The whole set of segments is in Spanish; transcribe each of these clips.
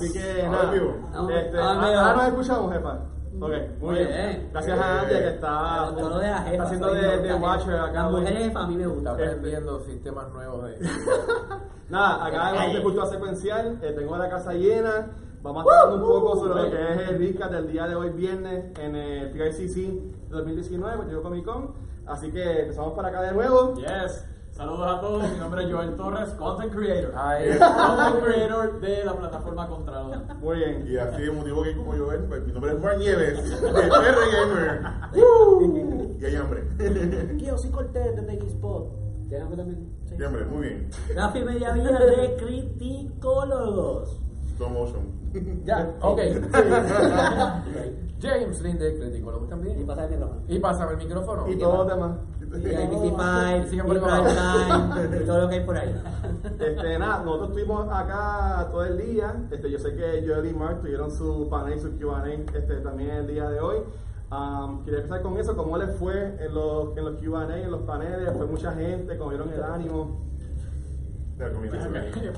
Así que Ahora nada, este, Ahora ah, ah, nos escuchamos, jefa. Ok, muy bien. bien. Gracias a Andy que está, El tono de la jefa, está haciendo de, de Watcher acá. Las mujeres jefa a mí me Está gustan. aprendiendo sistemas nuevos de. Nada, acá vamos de cultura secuencial. eh, tengo la casa llena. Vamos a estar hablando un poco sobre lo que es el recap del día de hoy, viernes, en el PICC 2019, Puerto Rico Comic Con. Así que empezamos por acá de nuevo. Yes. Saludos a todos, mi nombre es Joel Torres, Content Creator. Ay. Content Creator de la plataforma Contralor. Muy bien. Y así de motivo que como yo ven, pues mi nombre es Juan Nieves, de PR Gamer. ¡Uh! Y hay hambre. Yo sí corté desde G-Spot. ¿Tienes hambre también? Sí. Y hambre, muy bien. Rafi Mediavilla de Criticólogos. Slow motion. Ya, ok. James Lynn de Criticólogos Y también. pasa el micrófono. Y pásame el micrófono. Y todos los demás. Y ABC5, Sigan y por ahí Prime Time, y todo lo que hay por ahí. Este, nada, nosotros estuvimos acá todo el día. Este, yo sé que Joel y Mark tuvieron su panel y su QA este, también el día de hoy. Um, quería empezar con eso, cómo les fue en los, en los QA, en los paneles, fue mucha gente, cómo vieron el ánimo.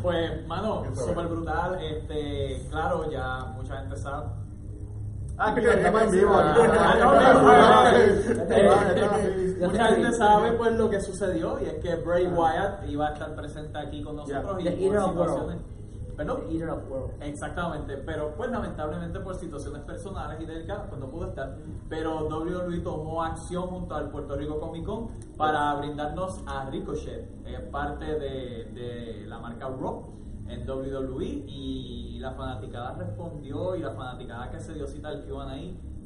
Pues, mano, súper brutal. Este, claro, ya mucha gente sabe. Ah, que estamos en vivo. Mucha gente sabe pues lo que sucedió y es que Bray Wyatt iba a estar presente aquí con nosotros Yeah. y por of World. situaciones. Perdón. The Eater of World. Exactamente, pero pues lamentablemente por situaciones personales y delicadas pues no pudo estar. Pero WWE tomó acción junto al Puerto Rico Comic Con para brindarnos a Ricochet, eh, parte de, de la marca Raw en WWE y la fanaticada respondió y la fanaticada que se dio cita al Q&A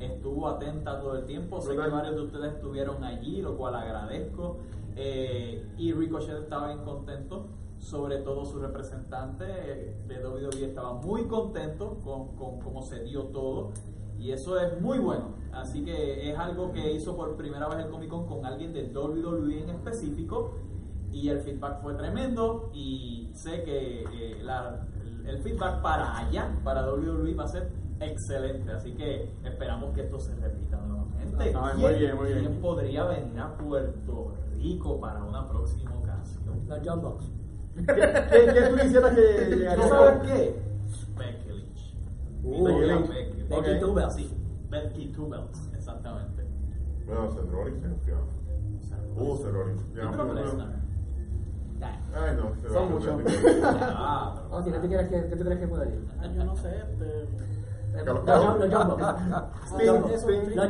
estuvo atenta todo el tiempo. Sé que varios de ustedes estuvieron allí, lo cual agradezco. Eh, y Ricochet estaba bien contento, sobre todo su representante de WWE estaba muy contento con, con cómo se dio todo. Y eso es muy bueno. Así que es algo que hizo por primera vez el Comic Con con alguien de WWE en específico. Y el feedback fue tremendo. Y sé que eh, la- el- el feedback para allá, para WWE, va a ser excelente. Así que esperamos que esto se repita nuevamente. Ah, muy ¿Quién- bien, muy bien. ¿Quién podría venir a Puerto Rico para una próxima ocasión? Los John Box. ¿Qué, qué, qué tú quisieras que ¿Tú llegaría? sabes qué? Becky Lynch. Uh, Becky Lynch. Becky. Becky Ok. Two Bells. Sí, Becky Two Belts, exactamente. Bueno, Seth Rollins se. Uh, Seth Rollins. Y Ya, Brock bueno. Lesnar. Ya. Ay, no. Son muchos. Ah, pero- Vamos, si ¿qué tú crees que, qué tú crees que puede ir? Ah, yo no sé, este. Carlos Los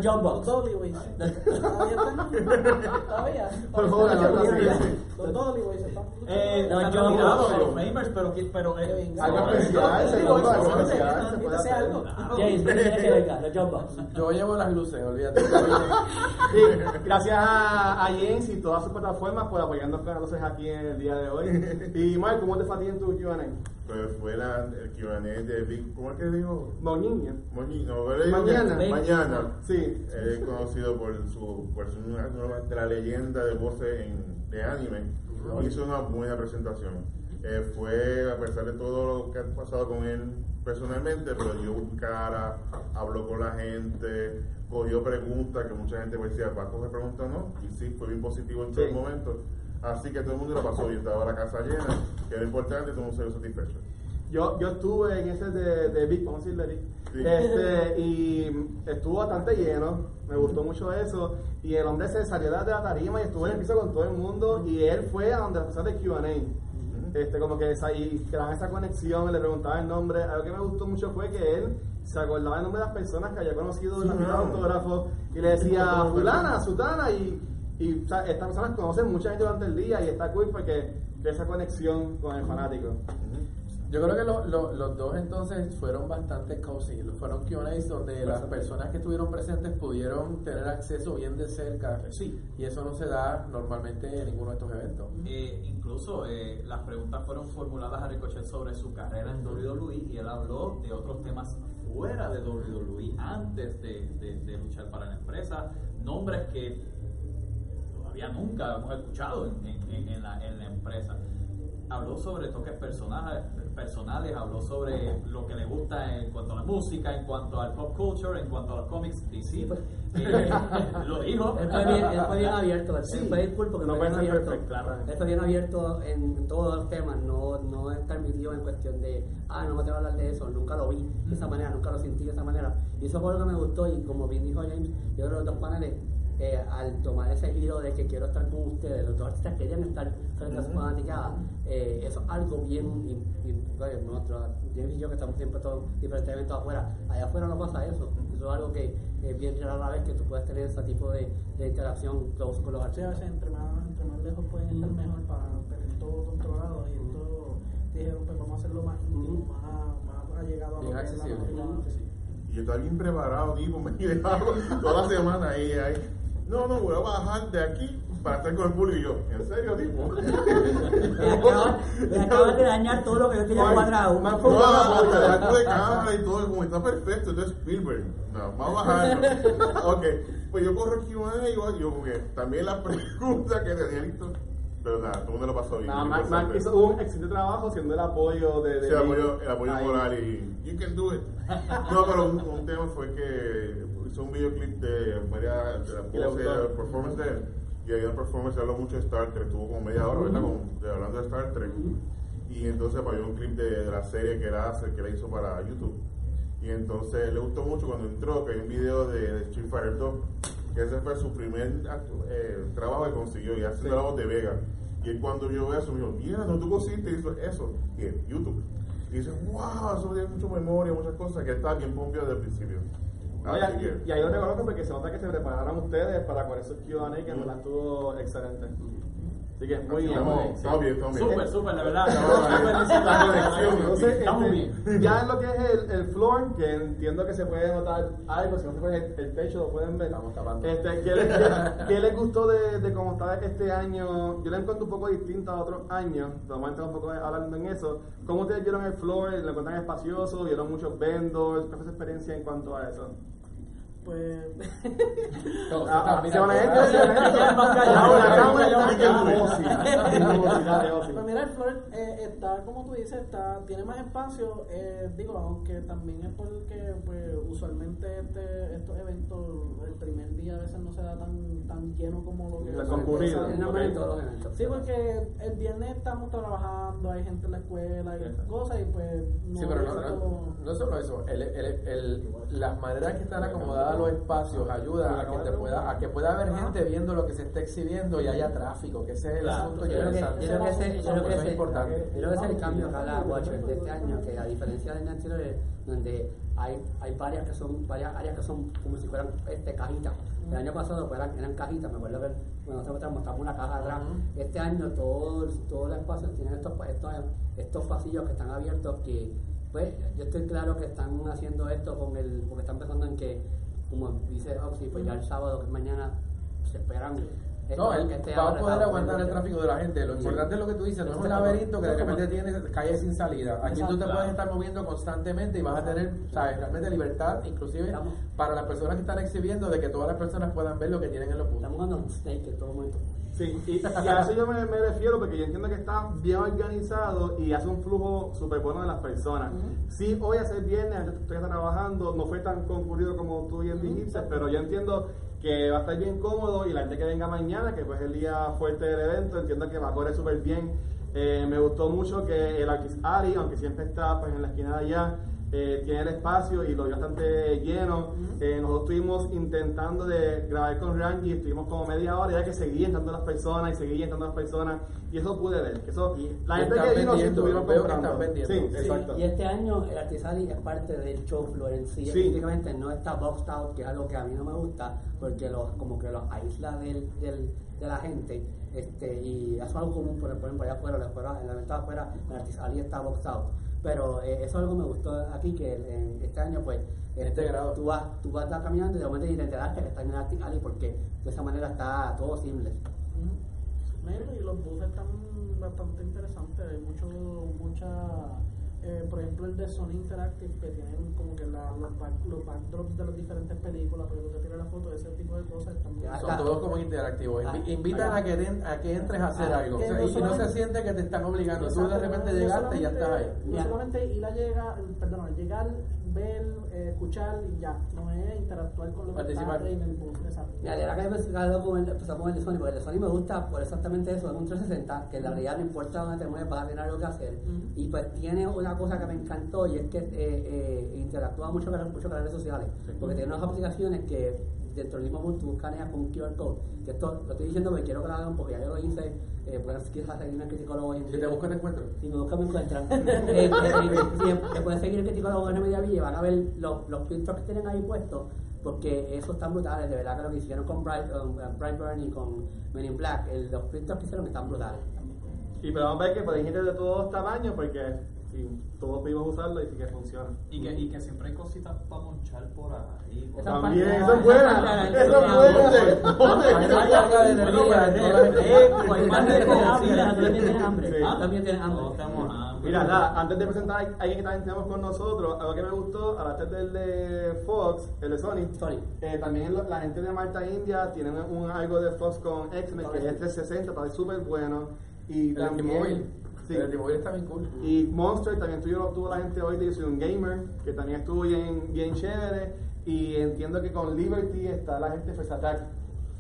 los Dollyways. Todavía. Por favor. Los Dollyways están. Eh, Los Famers, pero, que- pero eh. Algo especial, Box. Yo llevo las luces, olvídate. Sí, gracias a, a James y todas sus plataformas por apoyarnos con nosotros aquí en el día de hoy. Y Mark, ¿cómo te fue a ti en tu Q&A? Pues fue la, el Q&A de Big... ¿Cómo es que dijo? Él dijo Mañana. Mañana. Sí. Es conocido por su por una de la leyenda de voces en, de anime. Hizo una buena presentación. Eh, fue, a pesar de todo lo que ha pasado con él personalmente, pero dio cara, habló con la gente, cogió preguntas que mucha gente me decía, ¿va a coger preguntas o no? Y sí, fue bien positivo en todo Sí. el momento. Así que todo el mundo la pasó bien, estaba la casa llena, que era importante, todo el mundo se vio satisfecho. Yo, yo estuve en ese de, de Big, vamos a decirle Big. Sí. Este, y estuvo bastante lleno, me gustó mucho eso. Y el hombre se salió de la tarima y estuvo en el piso con todo el mundo. Y él fue a donde las personas de QA. Este, como que esa, y creaban esa conexión, le preguntaba el nombre. Algo que me gustó mucho fue que él se acordaba el nombre de las personas que había conocido en la fila de autógrafos y le decía fulana, sutana y, y o sea, estas personas conocen mucha gente durante el día y está cool porque crea esa conexión con el fanático. Yo creo que lo- lo- los dos entonces fueron bastante cozy. Fueron Q&As donde las personas que estuvieron presentes pudieron tener acceso bien de cerca. Sí. Y eso no se da normalmente en ninguno de estos eventos. Eh, incluso eh, las preguntas fueron formuladas a Ricochet sobre su carrera en WWE y él habló de otros temas fuera de WWE antes de, de- de luchar para la empresa, nombres que todavía nunca hemos escuchado en- en la, en la empresa. Habló sobre toques personales, personales, habló sobre lo que le gusta en cuanto a las música, en cuanto al pop culture, en cuanto a los cómics, DC, pues. eh, lo dijo. Él fue bien, él fue bien abierto, él Sí. fue bien cool porque No fue bien abierto. perfect, claro. Él fue bien abierto en todos los temas, no, no estar metido en cuestión de, ah, no me tengo que hablar de eso, nunca lo vi de esa manera, nunca lo sentí de esa manera. Y eso fue lo que me gustó y como bien dijo James, yo creo que los dos paneles, eh, al tomar ese giro de que quiero estar con ustedes, los dos artistas querían estar frente a su fanaticada, eh, eso es algo bien, y, y, oye, nosotros, James y yo que estamos siempre todos diferentes eventos afuera, allá afuera no pasa eso, eso es algo que es bien rara vez que tú puedes tener ese tipo de, de interacción close con los Sí, a artistas. veces entre más, entre más lejos pueden estar mejor para tener todo controlado y esto dijeron pues vamos a hacerlo más íntimo, más, más allegado a lo que es la. Y yo estaba bien preparado, tipo, me dejaron toda la semana ahí, ahí. No, no, voy a bajar de aquí para estar con el público. Y yo, ¿en serio, tipo? Me acabas, de dañar todo lo que yo tenía Ay, cuadrado. más No, el acto de cámara y todo, como está perfecto, entonces Spielberg, no, vamos a bajarlo. ok, pues yo corro aquí y yo, yo porque también las preguntas que tenía listo, pero nada, todo el mundo lo pasó bien. Nada, interesante. hizo un excelente trabajo siendo el apoyo de. de Sí, el apoyo, el apoyo Ahí. moral y you can do it. No, pero un, un tema fue que hizo un videoclip de varias de la gustó. de performance de él. Y había una performance, se habló mucho de Star Trek, estuvo como media hora, ¿verdad? Con- de- hablando de Star Trek. Y entonces había un clip de, de la serie que hace, que él hizo para YouTube. Y entonces le gustó mucho cuando entró, que hay un video de, de Street Fighter 2, que ese fue su primer eh, trabajo que consiguió, y haciendo Sí. la voz de Vega. Y él cuando yo veo eso, me dijo, mira, no, tú consiste hizo eso. Y en YouTube. Y dice, wow, eso tiene mucha memoria, muchas cosas, que estaba bien pompio desde el principio. Y, y ahí lo reconozco porque se nota que se prepararon ustedes para con esos QA que en verdad estuvo excelente. Así que muy bien. Estamos, muy bien. estamos bien, estamos bien. Súper, súper, de verdad. Entonces, Estamos este, bien. ya en lo que es el, el floor, que entiendo que se puede notar algo, si no se puede el, el techo, lo pueden ver. Estamos tapando. Este, ¿qué, les, qué- qué les gustó de, de cómo está este año? Yo la encuentro un poco distinta a otros años, vamos a entrar un poco hablando en eso. ¿Cómo ustedes vieron el floor? ¿Lo encuentran espacioso? ¿Vieron muchos vendors? ¿Cuál fue su experiencia en cuanto a eso? Pues a esto, se van a. Pues mira, el Flor eh, está, como tú dices, está, tiene más espacio, eh, digo, aunque también es porque pues, usualmente este, estos eventos, el primer día a veces no se da tan, tan lleno como lo que La se concurrida. Sí, porque el viernes estamos trabajando, hay gente en la escuela y cosas, y pues no Sí, pero no, no, solo eso, el, el, el, las maneras que están acomodadas los espacios ayuda a que, te pueda, a que pueda haber gente viendo lo que se está exhibiendo y haya tráfico, que ese es el Claro. asunto Yo creo que, yo creo que ese, yo creo que Eso es ese- importante. yo creo que ese es el cambio Watcher de este año, que a diferencia del anterior, donde hay, hay varias que son, varias áreas que son como si fueran este, cajitas. El año pasado pues, eran, eran cajitas, me acuerdo que cuando nosotros mostramos una caja atrás. Este año todos todo los espacios tienen estos, estos, estos pasillos que están abiertos que pues yo estoy claro que están haciendo esto con el, porque están pensando en que, como dice Oxy, pues ya el sábado que mañana se esperan No, esto, él que esté va a poder aguantar el tráfico de la gente. Lo Sí. importante es lo que tú dices, no es un Este laberinto que de repente tienes calle sin salida. Aquí tú te puedes estar moviendo constantemente y vas a tener, sabes, realmente libertad, inclusive Estamos- para las personas que están exhibiendo, de que todas las personas puedan ver lo que tienen en los puntos. Estamos jugando un snake en todo momento. Sí, y, y a eso yo me, me refiero porque yo entiendo que está bien organizado y hace un flujo súper bueno de las personas. Sí, hoy hace viernes, antes estoy trabajando, no fue tan concurrido como tú bien dijiste, pero yo entiendo que va a estar bien cómodo y la gente que venga mañana, que pues es el día fuerte del evento, entiendo que va a correr súper bien. Eh, me gustó mucho que el Arquis Ari, aunque siempre está pues en la esquina de allá, eh, tiene el espacio y lo vi bastante lleno. Eh, nosotros estuvimos intentando de grabar con Rangi, estuvimos como media hora ya que seguían entrando las personas y seguían entrando las personas y eso pude ver. que Eso, la Y gente están que vino sí vendiendo, estuvieron que comprando. están. Sí, Sí, exacto. Y este año el Artisali es parte del show floor en sí. Sí. Específicamente no está boxed out, que es algo que a mí no me gusta, porque los, como que los aísla del, del, de la gente. Este, y eso es algo común, por ejemplo, allá afuera, la afuera, en la ventana afuera, el Artisali está boxed out. Pero eh, eso es algo que me gustó aquí, que en este año, pues, este, Integrado. tú vas, tú vas caminando y de momento te enteraste que está en el Artisali, porque de esa manera está todo simple. Ujú. Mira, y los buses están bastante interesantes. Hay mucho, mucha, eh, por ejemplo, el de Sony Interactive que tienen como que la, los, back- los backdrops de las diferentes películas, pero te tiras la foto, ese tipo de cosas Ya Son todos como interactivos. Ah, Invitan a que, den- a que entres a hacer Ah, algo. O sea, no y no se siente que te están obligando. Tú de repente no llegaste y ya estás ahí. No solamente ir a llegar, perdón, llegar, ver, escuchar y ya. No es interactuar con lo que está Participar. en el booth. Exacto. Mira, de verdad que con el, empezamos con el de Sony, porque el Sony me gusta por exactamente eso, es un 360, que en la realidad no importa dónde te mueves, vas a tener algo que hacer. Y pues tiene una cosa que me encantó y es que eh, eh, interactúa mucho con, mucho con las redes sociales, porque tiene unas aplicaciones que dentro del mismo mundo tú escaneas con un QR code, que esto lo estoy diciendo porque quiero que lo hagan porque ya yo lo hice, eh, puedes quizás seguirme en Criticólogo en Si te buscas, te encuentro. si me buscan me encuentran. eh, eh, eh, te pueden seguir el Criticólogo en Media Villa y van a ver los, los filtros que tienen ahí puestos, porque esos están brutales, de verdad que lo que hicieron con Bright, um, Brightburn y con Men in Black, el- los filtros que hicieron están brutales. Y podemos ver que pueden gente de todos tamaños porque sí, todos pudimos usarlo y sí que funciona. Y que, y que siempre hay cositas para monchar por ahí. por. También, eso es buena, eso es buena. Más de comida. también tienes hambre. Ah, también tienes. Mira, nada, antes de presentar a alguien que también tenemos con nosotros, algo que me gustó, aparte del de Fox, el de Sony, Sony. eh, también lo- la gente de Marta India tiene un, algo de Fox con X-Men que es el 360, está súper bueno. Y El también, T-Mobile. sí. El T-Mobile está bien cool. Y Monster también tuvo, tuvo la gente hoy de Yo Soy un Gamer, que también estuvo bien, bien chévere. Y entiendo que con Liberty está la gente de First Attack,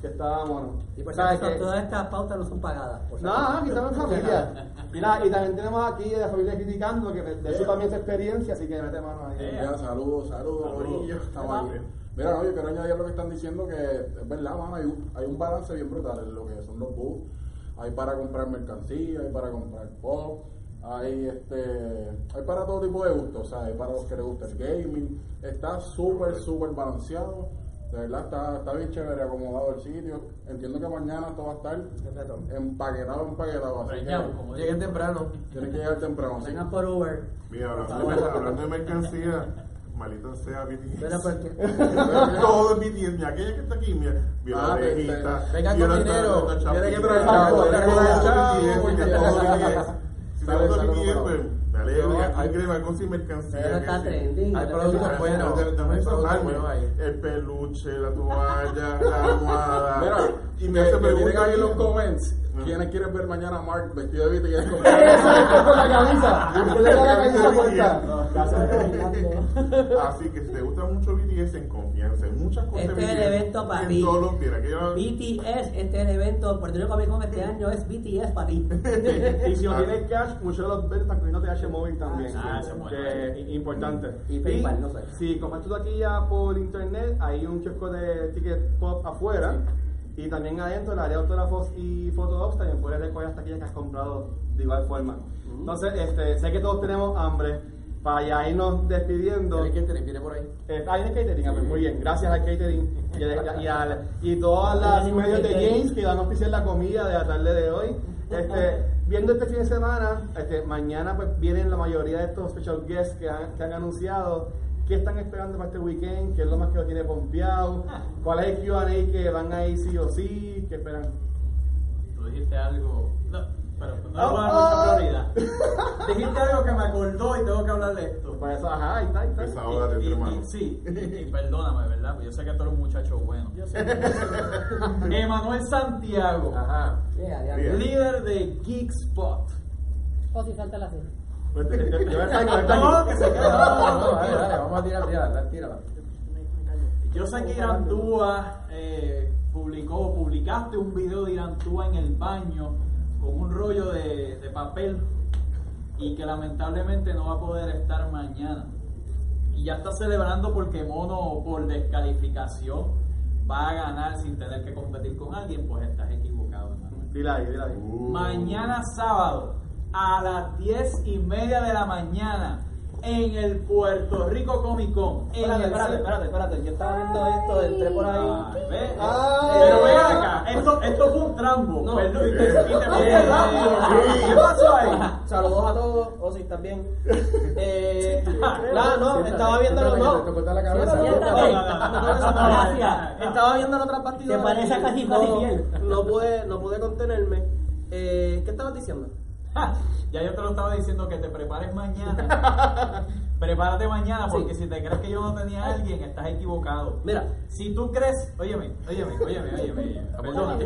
que está mono. Y por todas estas pautas no son pagadas. por No, aquí estamos en familia. Mira, y también tenemos aquí de la familia criticando, que de eso también es experiencia, así que mete mano ahí. Saludos, saludos, Corillo. Estamos aquí. Mira, no, yo quiero añadir lo que están diciendo, que es verdad, mano, hay un, hay un balance bien brutal en lo que son los booths. Hay para comprar mercancía, hay para comprar pop, hay este hay para todo tipo de gustos, o sea, hay para los que les gusta el gaming. Está súper, súper balanceado. De verdad, está, está bien chévere acomodado el sitio. Entiendo que mañana todo va a estar empaquetado, empaquetado. Así Preñado, que como Lleguen temprano. tienen que llegar temprano. Vengan por Uber. Mira, hablando de mercancía, malito sea BTS. Pero Todo es BTS. Mira, aquella que está aquí, mira, vio Ah, la orejita, vio con la- dinero, la- la tiene que traer chavo, tiene que todo todo. Si te gusta BTS, pues dale, hay hay- que le con sin mercancía. Pero que está sí. trending. Hay productos buenos. dame- dame Hay esa productos parte. buenos ahí. El peluche, la toalla, la almohada. Mira, y me hace preguntas ahí en los comments. ¿Quiénes quieren ver mañana a Mark vestido de Eso es con la camisa. Así que si te gusta mucho BTS, en confianza, en muchas cosas. Este es el evento para ti. BTS, este es el evento, Puerto Rico Comic Con este año es BTS para ti. Y si no Ah. tienes cash, muchos de los ventas están cogiendo TH móvil también. Ah, que es importante. Y PayPal, no sé. Si compras tú aquí ya por internet, hay un kiosco de ticket pop afuera. Y también adentro, el área de autógrafos y fotodocs, también puedes recoger hasta aquellas que has comprado de igual forma. Entonces, este, sé que todos tenemos hambre. Para ya irnos despidiendo. ¿Quién quiere? Viene por ahí. Eh, hay en el catering, muy bien. Gracias al catering y, a- y, al- y todas las medios de James que van a oficiar la comida de la tarde de hoy. Este, viendo este fin de semana, este, mañana pues vienen la mayoría de estos special guests que han, que han anunciado. ¿Qué están esperando para este weekend? ¿Qué es lo más que lo tiene pompeado? ¿Cuál es el Q&A que van a ir sí o sí? ¿Qué esperan? Tú dijiste algo. No, pero no Ah, le voy a dar ah. mucha prioridad. dijiste algo que me acordó y tengo que hablar de esto. Por eso, ajá, ahí está, ahí está. Desahógate, Y- hermano. sí, y, y perdóname, ¿verdad? Porque Yo sé que tú eres un muchacho bueno. Yo sé. Emanuel Santiago, Ajá. Yeah, yeah. Bien. líder de Geek Spot. O si falta la cena. Pues, yo- No, que se quede. No, no, vamos a tirar, tírala, tírala. Sé que Irantúa eh, publicó, publicaste un video de Irantúa en el baño con un rollo de, de papel y que lamentablemente no va a poder estar mañana. Y ya está celebrando porque Mono por descalificación va a ganar sin tener que competir con alguien, pues estás equivocado. Dile ahí, dile ahí. Uh. Mañana sábado a las diez y media de la mañana en el Puerto Rico Comic Con. Espérate, espérate, espérate, espérate. Yo estaba viendo esto del tres por ahí. Ah, ve, Ah. pero ven acá, esto, esto fue un trambo. No. Perdón, y te, y te fuiste Eh, rápido. sí. ¿Qué pasó ahí? Saludos a todos, o si estás bien. Eh, no, estaba viéndolo, no. Estaba viendo otras partidas. Te parece casi. No pude, no pude contenerme. Eh, ¿Qué estabas diciendo? Ya yo te lo estaba diciendo que te prepares mañana. Prepárate mañana porque si te crees que yo no tenía a alguien, estás equivocado. Mira, Si tú crees, óyeme, óyeme, óyeme, óyeme, perdóname.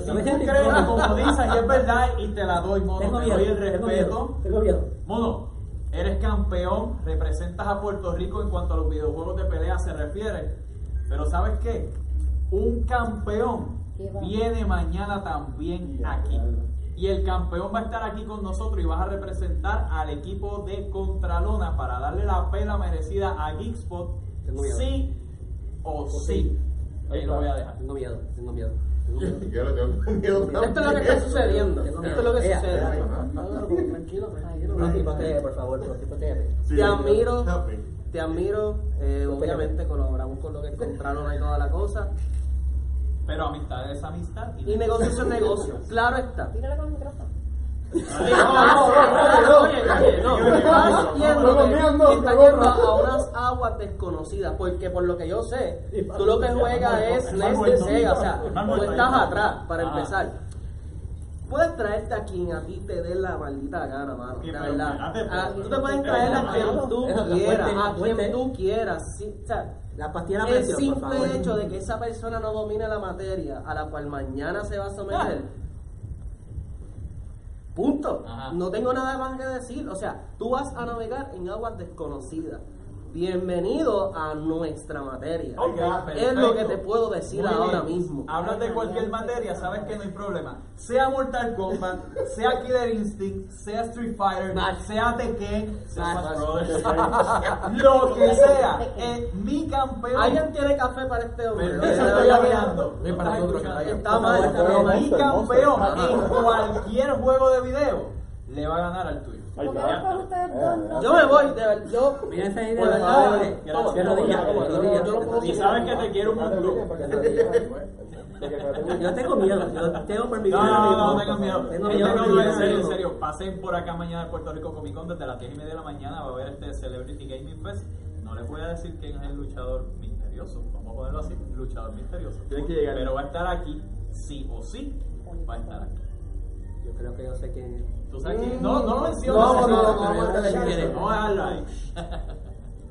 Si tú crees, como dices, y es verdad, y te la doy, mono, Tengo te miedo, doy el tengo respeto. miedo, tengo miedo. Mono, eres campeón, representas a Puerto Rico en cuanto a los videojuegos de pelea se refiere. Pero ¿sabes qué? Un campeón viene mañana también aquí. Y el campeón va a estar aquí con nosotros y vas a representar al equipo de Contralona para darle la pela merecida a Geekspot. Tengo miedo. Sí o sí. Ahí lo voy a dejar. Tengo miedo, tengo miedo. Tengo miedo. Yo le tengo miedo Esto es lo que está sucediendo. Esto es lo que sucede. Tranquilo, tranquilo. No, por favor, sí, Te admiro. Te admiro, eh, obviamente colaboramos con lo que es Contralona y toda la cosa. Pero amistad es amistad. Y negocio es negocio, claro está. Tírale con el micrófono. A unas aguas desconocidas, porque por lo que yo sé, tú lo que juegas es NES de Sega, o sea, tú estás atrás, para Ah. empezar. Puedes traerte a quien a ti te dé la maldita gana, mano. Pero verdad. Ah, Tú te puedes traer a quien tú la quieras, la a quien tú quieras. sí, o sea, La pastilla de el presión, simple favor. hecho de que esa persona no domine la materia a la cual mañana se va a someter. Punto. Ajá. No tengo nada más que decir. O sea, tú vas a navegar en aguas desconocidas. Bienvenido a nuestra materia. Es lo que te puedo decir Muy ahora bien. mismo. Hablas de cualquier materia, sabes que no hay problema. Sea Mortal Kombat, sea Killer Instinct, sea Street Fighter, Smash. sea Tekken, sea lo que sea. Eh, mi campeón. ¿Alguien tiene café para este hombre? Está mal, está Monster, mal. Mi campeón en cualquier juego de video le va a ganar al tuyo. Ahí ¿Por ustedes dos? no? Yo me voy, de verdad. Yo, Mira esa idea, Por ¿verdad? favor, Gracias. toma, De puedo Y sabes que te quiero un montón. Yo tengo miedo, yo tengo permitido. No, no, no, no tengan miedo. Tengo miedo. en serio, en serio. Pasen por acá mañana en Puerto Rico Comic Con desde las 10 y media de la mañana. Va a haber este Celebrity Gaming Fest. No les voy a decir quién es el luchador misterioso. Vamos a ponerlo así: luchador misterioso. Tienen que llegar. Pero va a estar aquí, sí o sí. Va a estar aquí. Yo creo que yo sé quién es. ¿Tú sabes quién? No, no lo menciones. No, no, no, no, Vamos no, a no, dejarlo ahí. no, Vamos a dejarlo ahí.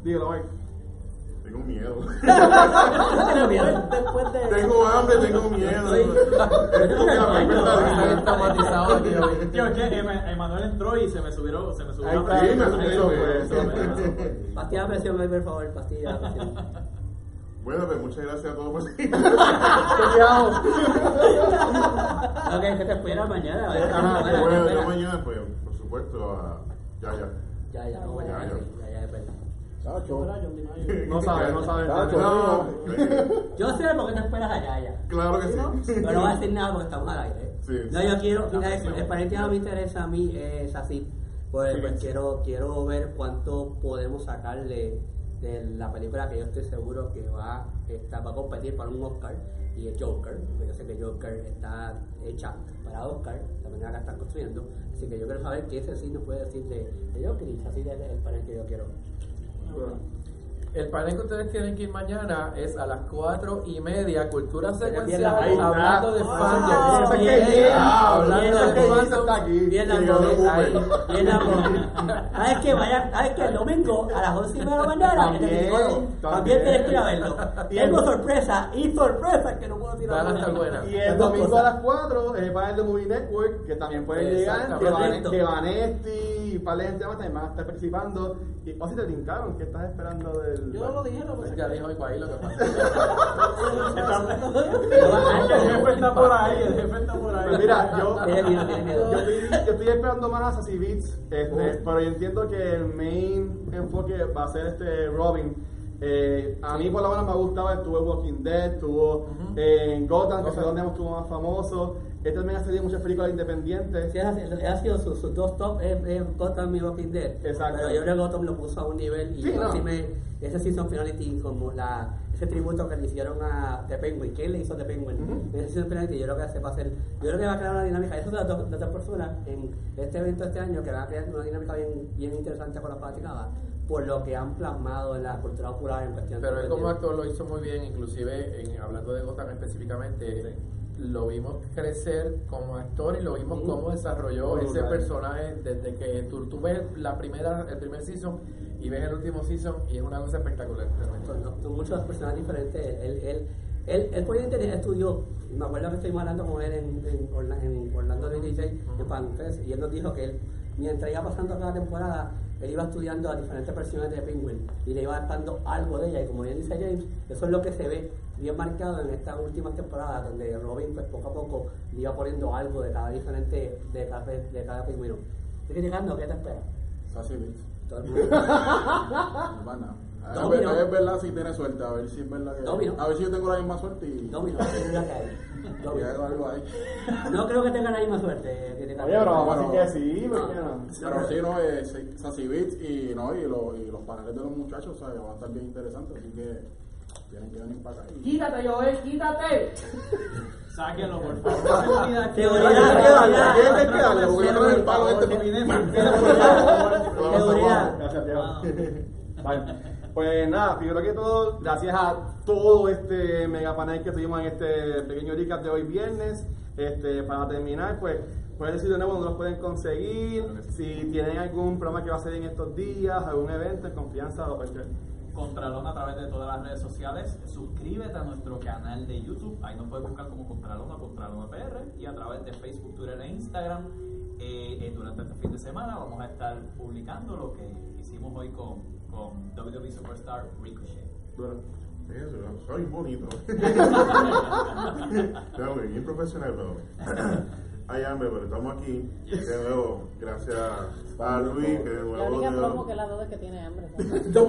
Dígalo, Mike. Tengo miedo. Tengo miedo. después de. tengo hambre, tengo miedo. Tío, es que Ema- Emanuel entró y se me subieron, se me subió Ahí la presión. Pastilla de presión, por favor, pastilla de presión. Bueno, pues muchas gracias a todos por seguir. Ok, que te espera mañana. a ver, Ajá, espera, Bueno, yo mañana, pues, por supuesto, a... ya, ya. Ya, ya, no, ya, ya, ya, ya, es verdad. Chacho. No sabe, no sabe. Chacho, No, Yo sé por qué te esperas allá, ya. claro que sí. Pero no voy a decir nada porque estamos al aire. Sí. No, yo quiero, mira, el, el paréntesis no me interesa a mí, es así. Pues, pues quiero, quiero ver cuánto podemos sacarle de la película que yo estoy seguro que va, está, va a competir para un Oscar y es Joker. porque Yo sé que Joker está hecha para Oscar, también acá están construyendo. Así que yo quiero saber qué ese sí nos puede decir de, de Joker y así es el panel que yo quiero. El panel que ustedes tienen que ir mañana es a las cuatro y media, cultura secuencial, hablando de Ah, fandom. bien, bien. hablando Bien, de aquí. Bien, preocupes. bien, amor. ¿Sabes qué? Vaya, ¿sabes qué? El domingo a las 11 y media de la mañana, También, en el psicólogo, también también. tienes que ir a verlo. Tengo sorpresa y sorpresa que no puedo Van a estar buenas. Y el domingo a las 4 es el panel de Movie Network, que también pueden llegar, que, Exactamente. Que Vanetti y un par de gente más estar participando. Y o si te brincaron, ¿qué estás esperando del...? Yo no lo dije, lo que Ya dijo ahí lo que pasa. El jefe está por ahí, el jefe está por ahí. Pues mira, yo, yo, estoy, yo estoy esperando más a Sassy Beats, este, pero yo entiendo que el main enfoque va a ser este Robin. Eh, a mí por lo menos me gustaba, estuvo en Walking Dead, estuvo en Gotham, que es donde estuvo más famoso. Este también ha salido muchas películas independientes. Sí, ha, ha sido sus sus dos top es, es Gotham y Walking Dead. Exacto. Pero yo creo que Gotham lo puso a un nivel y Sí, no. sí me, ese season finality como la ese tributo que le hicieron a The Penguin, ¿quién le hizo The Penguin? Ujú. Ese season finality yo creo que se va a hacer, yo creo que va a crear una dinámica, eso de las dos, de las dos personas en este evento este año que va a crear una dinámica bien, bien interesante con las platicadas por lo que han plasmado en la cultura popular en cuestión Pero de él como actor lo hizo muy bien, inclusive en, hablando de Gotham específicamente, lo vimos crecer como actor y lo vimos Sí. cómo desarrolló ese personaje desde que tú, tú ves la primera, el primer season y ves el último season y es una cosa espectacular. son, son muchas personas diferentes. Él, él, él, él por internet estudió, me acuerdo que estuvimos hablando con él en, en, en Orlando de DJ, en FanFest, y él nos dijo que él, mientras iba pasando cada temporada, él iba estudiando a diferentes versiones de Penguin y le iba adaptando algo de ella. Y como bien dice James, eso es lo que se ve bien marcado en estas últimas temporadas, donde Robin pues, poco a poco le iba poniendo algo de cada diferente, de cada, de cada pingüino. Criticando, ¿qué te espera? Beats. Todo el mundo. Va. A ver, Domino. a ver, es verdad si tiene suerte, a ver si es verdad que. Domino. A ver si yo tengo la misma suerte y. Domino, es la que ahí. No creo que tenga la misma suerte. criticando. Oye, pero vamos a que sí. Pero sí, no, eh, Sassy Beats y, no, y, los, y los paneles de los muchachos, ¿sabes? Van a estar bien interesantes, así que tienen que venir para acá. Quítate, Joel, quítate. Sáquenlo, por favor. Que- Seguridad, Seguridad, seguridad. ¿Qué te yo no el palo este. Gracias. Vale. Pues nada, primero que todo, gracias a todo este mega panel que tuvimos en este pequeño recap de hoy viernes. Este, para terminar, pues pueden decir de nuevo dónde los pueden conseguir, si tienen algún programa que va a ser en estos días, algún evento, en confianza, lo pueden hacer. Contralón a través de todas las redes sociales. Suscríbete a nuestro canal de YouTube. Ahí nos puedes buscar como Contralón o Contralón PR. Y a través de Facebook, Twitter e Instagram. Eh, eh, durante este fin de semana vamos a estar publicando lo que hicimos hoy con, con WWE Superstar Ricochet. Eso, soy bonito. Que bien profesional, pero. Ay, hambre, pero estamos aquí. De nuevo, gracias a Luis, que de La única promo que la duda es que tiene hambre. Eso,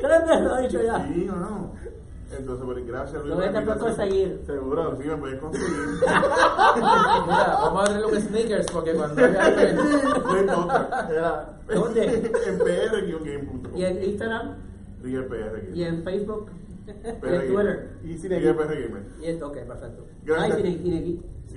Tres veces lo he dicho ya. Sí, no, no. Entonces, pues, gracias Luis. Lo voy a por conseguir. Seguro. Sí, me puedes conseguir. Mira, vamos a darle un sneakers porque cuando haya ¿Dónde? En pr-game.com. ¿Y en Instagram? PR ¿Y en Facebook? ¿Y PR en Twitter? Y PR Gamer. Y en, ok, perfecto. Gracias. Ay,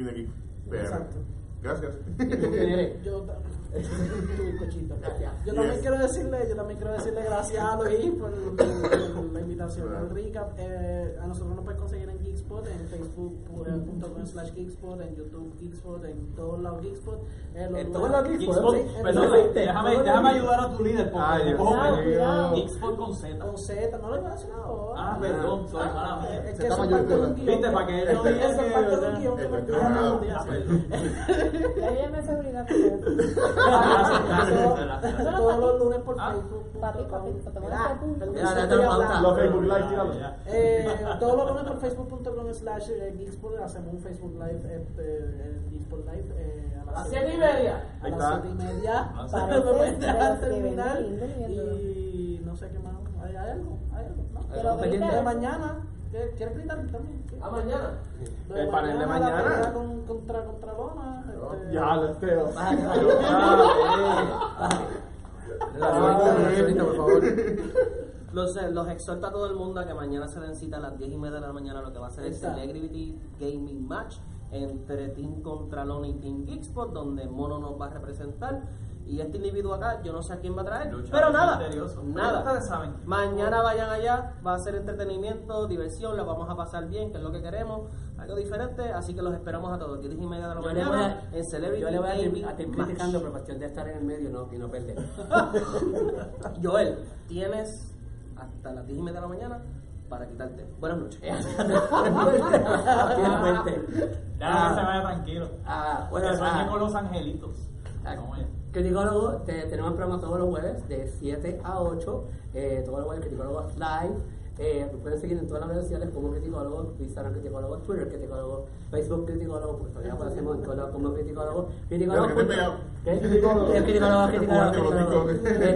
aquí. PR. Exacto. Gracias. ¿Y tú quién eres? Yo, ta- tu bizcochito. Gracias. Yo también Yes. quiero decirle, yo también quiero decirle gracias a Luis por, por la invitación Claro. al recap. Eh, a nosotros nos pueden conseguir en Geekspot, en facebook.com slash Geekspot, en YouTube Geekspot, en todos lados Geekspot. Eh, los En todos lados Geekspot, Perdón, todos- déjame, déjame ayudar a tu líder porque Ay, Dios cojo. Geekspot con Z. Con Z, no le voy a decir ahora. Ah, perdón, soy mala mía. Es que es parte de un guion. Viste, para que es parte de un guion que me Estoy dando Ah. Gracias, gracias, gracias. Todos los lunes por Ah. Facebook. Papi, papi, te. Eh, todos los lunes por facebook.com slash eh, Geekspot hacemos un Facebook Live, este, el Geekspot Live eh, a las siete y media. A las está. siete y media. Parece Lo voy a de los dejar que terminar. Y no sé qué más. ¿Hay, algo? ¿Hay algo? ¿No? Pero mañana. ¿Qué- ¿Quieres gritar también? Sí. A mañana. De El panel de mañana. con, contra, contra Lona. este, Ya, lo por favor. Los, los exhorto a todo el mundo a que mañana se den cita a las 10 y media de la mañana lo que va a ser el. Celebrity Gaming Match entre Team Contralón y Team Geekspot donde Mono nos va a representar y este individuo acá yo no sé a quién va a traer Luchador pero nada misterioso. nada Ustedes saben. mañana vayan allá va a ser entretenimiento diversión la vamos a pasar bien que es lo que queremos algo diferente así que los esperamos a todos 10 y media de la Yo le voy mañana a, en Celebrity yo le voy a, a Match. criticando por cuestión de estar en el medio y no, y no perder. Joel, tienes hasta las 10 y media de la mañana para quitarte. Buenas noches. Bien fuerte. Ya que se vaya tranquilo. Ah, bueno, que sueñe ah, con los angelitos. ah, No, eh. Criticólogo, te- tenemos el programa todos los jueves de 7 a 8, eh, todos los jueves Criticólogo Live. Eh, nos pueden seguir en todas las redes sociales como Criticólogo, Instagram Criticólogo, Twitter Criticólogo, Facebook Criticólogo, porque todavía aparecemos en todos lados como Criticólogo. Criticólogo. ¿Qué? Criticólogo, criticólogo,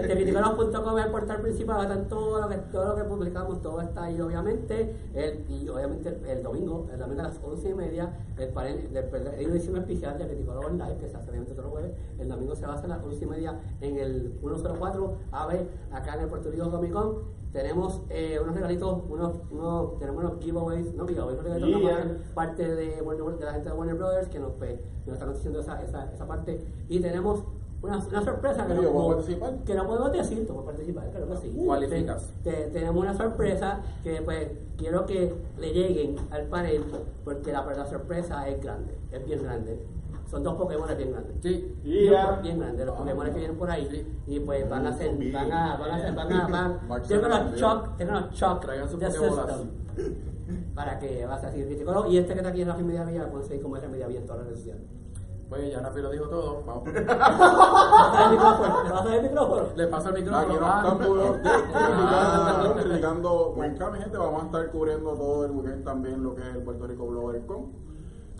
Criticólogo.com es el portal principal, todo lo que, todo lo que publicamos, todo está ahí obviamente. El, y obviamente el, el domingo, el domingo a las 11 y media, el panel, hay una edición especial de Criticólogo Live que se hace obviamente todos los jueves. El domingo se va a hacer a las 11 y media en el 104 AB, acá en el Puerto Rico Comic Con. Tenemos eh, unos regalitos, unos, unos, tenemos unos giveaways, no giveaways, que Yeah. vamos a hacer parte de, Warner- de la gente de Warner Brothers que nos, pues, nos están haciendo esa, esa, esa parte. Y tenemos una, una sorpresa que Pero no, yo, ¿puedo podemos- que no podemos decir, tú puedes participar, claro que sí. Cualificas. Te- te- tenemos una sorpresa que pues quiero que le lleguen al panel porque la, la sorpresa es grande, es bien grande. Son dos Pokémon bien grandes. Sí. Yeah. Bien grandes, los Pokémon que vienen por ahí. Y pues van a ser, Bien. van a, van a ser, van a, van, they're gonna they're gonna the Pokébolas. system. Para que vas a seguir crítico. Y este que está aquí en la media vía, pueden seguir como es media vía en todas las redes sociales. Pues ya Rafi lo dijo todo. Vamos. ¿Te vas a dar el micrófono? ¿Te vas a dar el micrófono? Le paso el Aquí micrófono. no Ah. están puro- Ah. gente. Vamos a estar cubriendo todo el weekend también lo que es el Puerto Rico Blogger Con.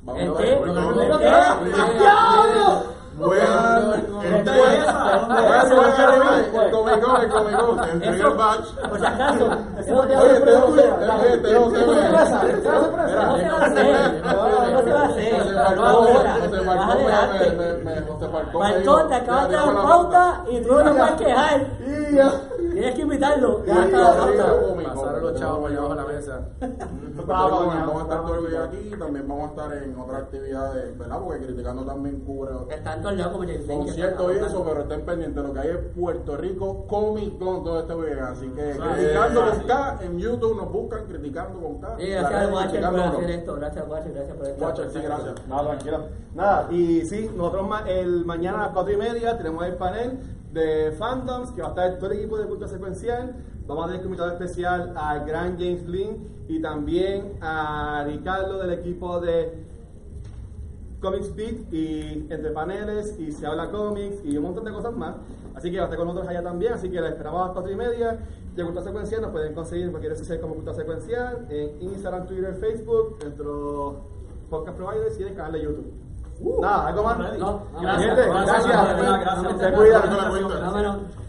Vamos ¿El a qué? ver. ¿El a ver. ¿El ¡Diablo! Buenas. ¿Dónde Este- es esa? ¿Dónde Buenas, es esa? buenas, buenas. El Comic Con, el Comic Con. El primer batch. Por si acaso. No te a no se va a hacer. No se va a. No se a a Falcón, te acabas de dar pauta y tú no te puedes quejar. Tienes que invitarlo. Ya, está los chavos por debajo de la mesa. Vamos, vamos a estar todo el día aquí, también vamos a estar en otras actividades, ¿verdad? Porque criticando también cubre Está en todos James Lynch, conciertos y eso, pero estén pendientes, lo que hay es Puerto Rico Comic Con todo este weekend, así que Ah, criticando con sí. K, en YouTube nos buscan criticando con K. Gracias Watcher por hacer esto. Gracias, Watcher, gracias por esto. Watcher, sí, gracias. No, tranquilo. Nada, y sí, nosotros ma- el mañana a las 4 y media tenemos el panel de fandoms que va a estar todo el equipo de culto secuencial. Vamos a tener como invitado especial al gran James Lynn y también a Ricardo del equipo de Comics Beat y entre paneles y se habla cómics y un montón de cosas más. Así que va a estar con nosotros allá también, así que la esperamos a las 4 y media. De Cultura Secuencial nos pueden conseguir en cualquier social como Cultura Secuencial, en Instagram, Twitter, Facebook, nuestro podcast providers y en el canal de YouTube. Nada, ¿algo más? No, gracias. gracias. Gracias, gracias. Se cuidan.